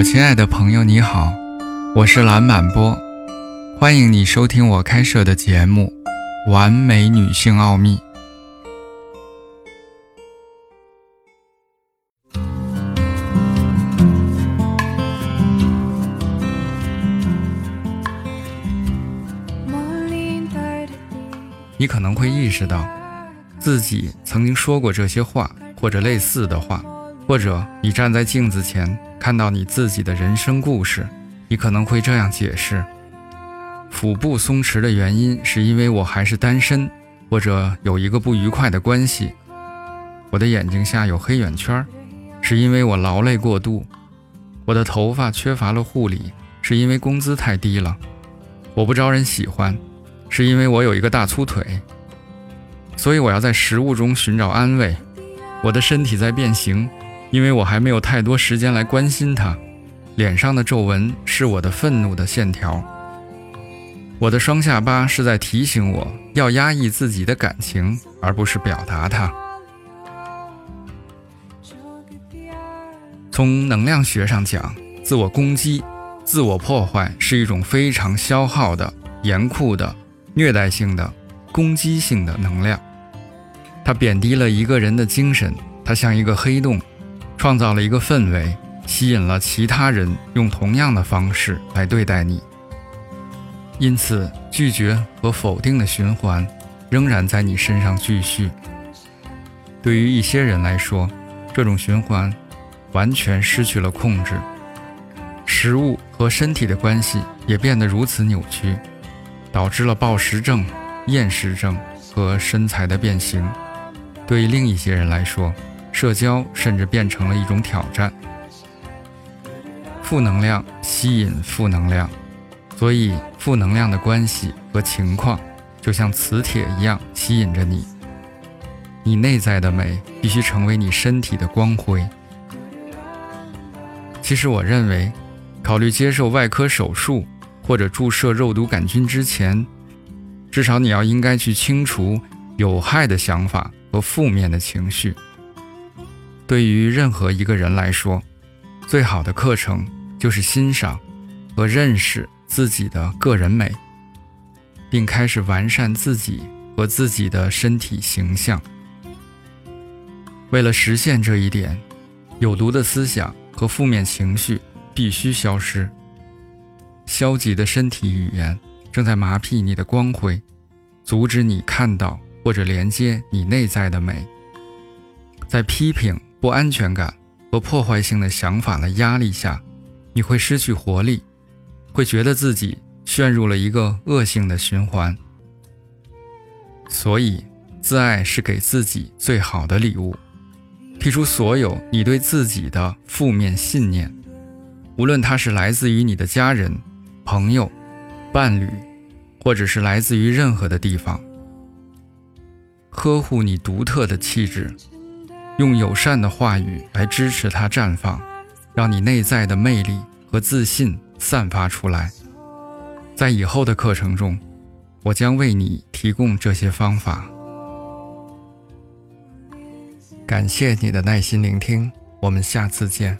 我亲爱的朋友，你好，我是蓝满波，欢迎你收听我开设的节目《完美女性奥秘》。你可能会意识到，自己曾经说过这些话，或者类似的话，或者你站在镜子前看到你自己的人生故事，你可能会这样解释：腹部松弛的原因是因为我还是单身，或者有一个不愉快的关系；我的眼睛下有黑眼圈，是因为我劳累过度；我的头发缺乏了护理，是因为工资太低了；我不招人喜欢。是因为我有一个大粗腿，所以我要在食物中寻找安慰。我的身体在变形，因为我还没有太多时间来关心他。脸上的皱纹是我的愤怒的线条。我的双下巴是在提醒我要压抑自己的感情，而不是表达它。从能量学上讲，自我攻击、自我破坏是一种非常消耗的、严酷的。虐待性的、攻击性的能量，它贬低了一个人的精神，它像一个黑洞，创造了一个氛围，吸引了其他人用同样的方式来对待你。因此，拒绝和否定的循环仍然在你身上继续。对于一些人来说，这种循环完全失去了控制，食物和身体的关系也变得如此扭曲。导致了暴食症、厌食症和身材的变形。对另一些人来说，社交甚至变成了一种挑战。负能量吸引负能量，所以负能量的关系和情况就像磁铁一样吸引着你。你内在的美必须成为你身体的光辉。其实，我认为，考虑接受外科手术。或者注射肉毒杆菌之前，至少你要应该去清除有害的想法和负面的情绪。对于任何一个人来说，最好的课程就是欣赏和认识自己的个人美，并开始完善自己和自己的身体形象。为了实现这一点，有毒的思想和负面情绪必须消失。消极的身体语言正在麻痹你的光辉，阻止你看到或者连接你内在的美。在批评、不安全感和破坏性的想法的压力下，你会失去活力，会觉得自己陷入了一个恶性的循环。所以，自爱是给自己最好的礼物。剔除所有你对自己的负面信念，无论它是来自于你的家人。朋友、伴侣，或者是来自于任何的地方，呵护你独特的气质，用友善的话语来支持它绽放，让你内在的魅力和自信散发出来。在以后的课程中，我将为你提供这些方法。感谢你的耐心聆听，我们下次见。